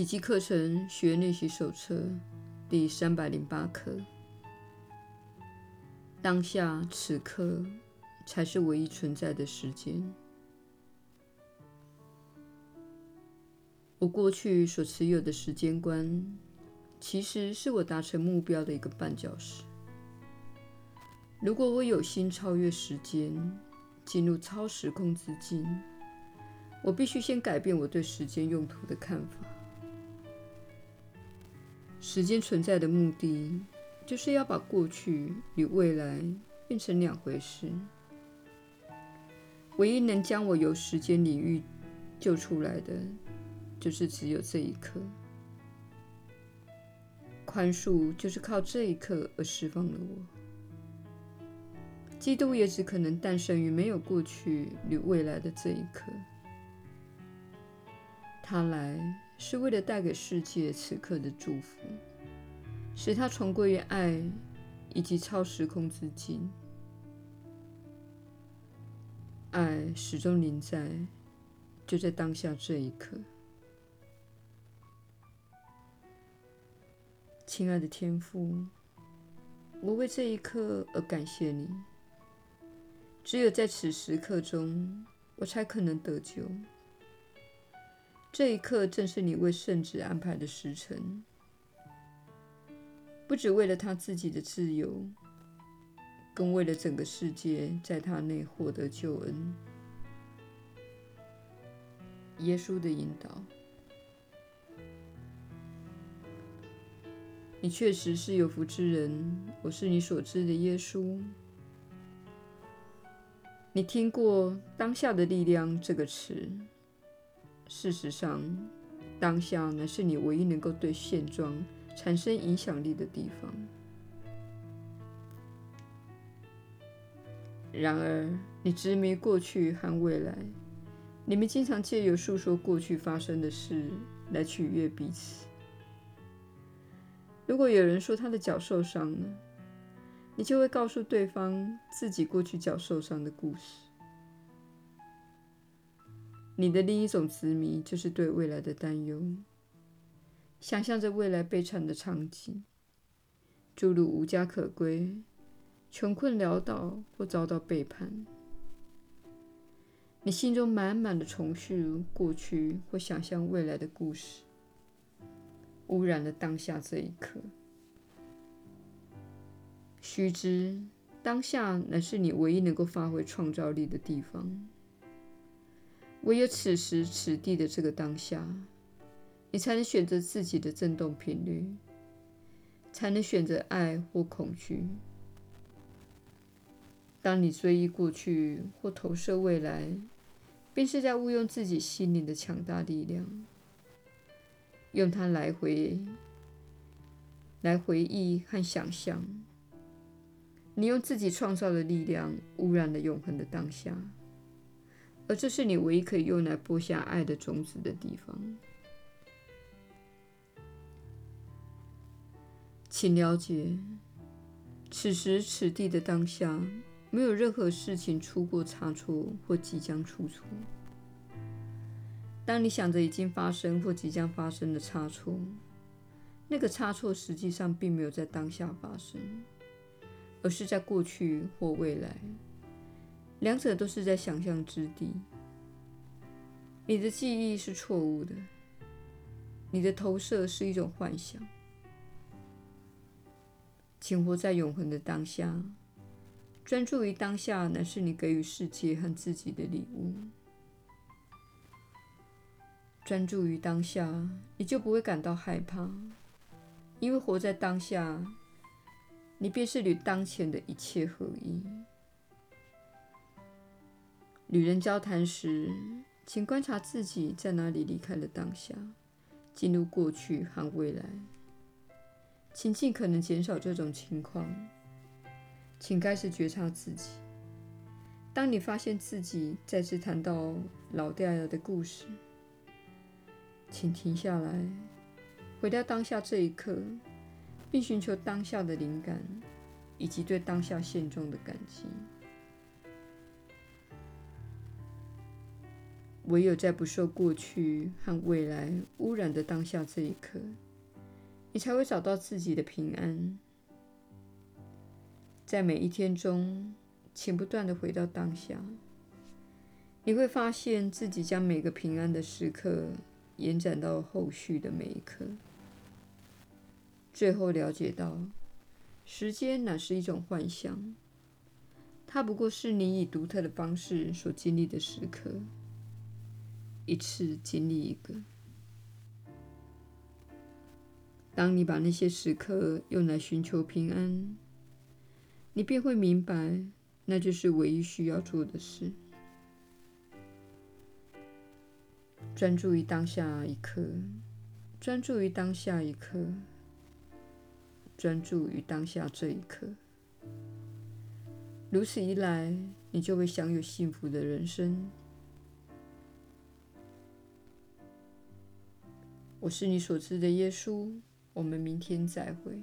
奇迹课程学练习手册第三百零八课：当下此刻才是唯一存在的时间。我过去所持有的时间观，其实是我达成目标的一个绊脚石。如果我有心超越时间，进入超时空之境，我必须先改变我对时间用途的看法。时间存在的目的，就是要把过去与未来变成两回事。唯一能将我由时间领域救出来的，就是只有这一刻。宽恕就是靠这一刻而释放了我。基督也只可能诞生于没有过去与未来的这一刻。他来。是为了带给世界此刻的祝福，使它重归于爱以及超时空之境。爱始终临在，就在当下这一刻。亲爱的天父，我为这一刻而感谢你。只有在此时刻中，我才可能得救。这一刻正是你为圣子安排的时辰，不只为了他自己的自由，更为了整个世界在他内获得救恩。耶稣的引导，你确实是有福之人。我是你所知的耶稣。你听过“当下的力量”这个词。事实上，当下乃是你唯一能够对现状产生影响力的地方。然而，你执迷过去和未来，你们经常借由诉说过去发生的事来取悦彼此。如果有人说他的脚受伤了，你就会告诉对方自己过去脚受伤的故事。你的另一种执迷就是对未来的担忧，想象着未来悲惨的场景，诸如无家可归、穷困潦倒或遭到背叛。你心中满满的重复过去或想象未来的故事，污染了当下这一刻。须知，当下乃是你唯一能够发挥创造力的地方。唯有此时此地的这个当下，你才能选择自己的振动频率，才能选择爱或恐惧。当你追忆过去或投射未来，便是在误用自己心灵的强大力量，用它来回来回忆和想象。你用自己创造的力量污染了永恒的当下。而这是你唯一可以用来播下爱的种子的地方。请了解，此时此地的当下，没有任何事情出过差错或即将出错。当你想着已经发生或即将发生的差错，那个差错实际上并没有在当下发生，而是在过去或未来。两者都是在想象之地。你的记忆是错误的，你的投射是一种幻想。请活在永恒的当下，专注于当下，乃是你给予世界和自己的礼物。专注于当下，你就不会感到害怕，因为活在当下，你便是与当前的一切合一。与人交谈时，请观察自己在哪里离开了当下，进入过去和未来。请尽可能减少这种情况。请开始觉察自己。当你发现自己再次谈到老掉牙的故事，请停下来，回到当下这一刻，并寻求当下的灵感，以及对当下现状的感激。唯有在不受过去和未来污染的当下这一刻，你才会找到自己的平安。在每一天中，请不断地回到当下，你会发现自己将每个平安的时刻延展到后续的每一刻，最后了解到，时间乃是一种幻象，它不过是你以独特的方式所经历的时刻。一次经历一个。当你把那些时刻用来寻求平安，你便会明白，那就是唯一需要做的事。专注于当下一刻，专注于当下一刻，专注于当下这一刻。如此一来，你就会享有幸福的人生。我是你所知的耶稣，我们明天再会。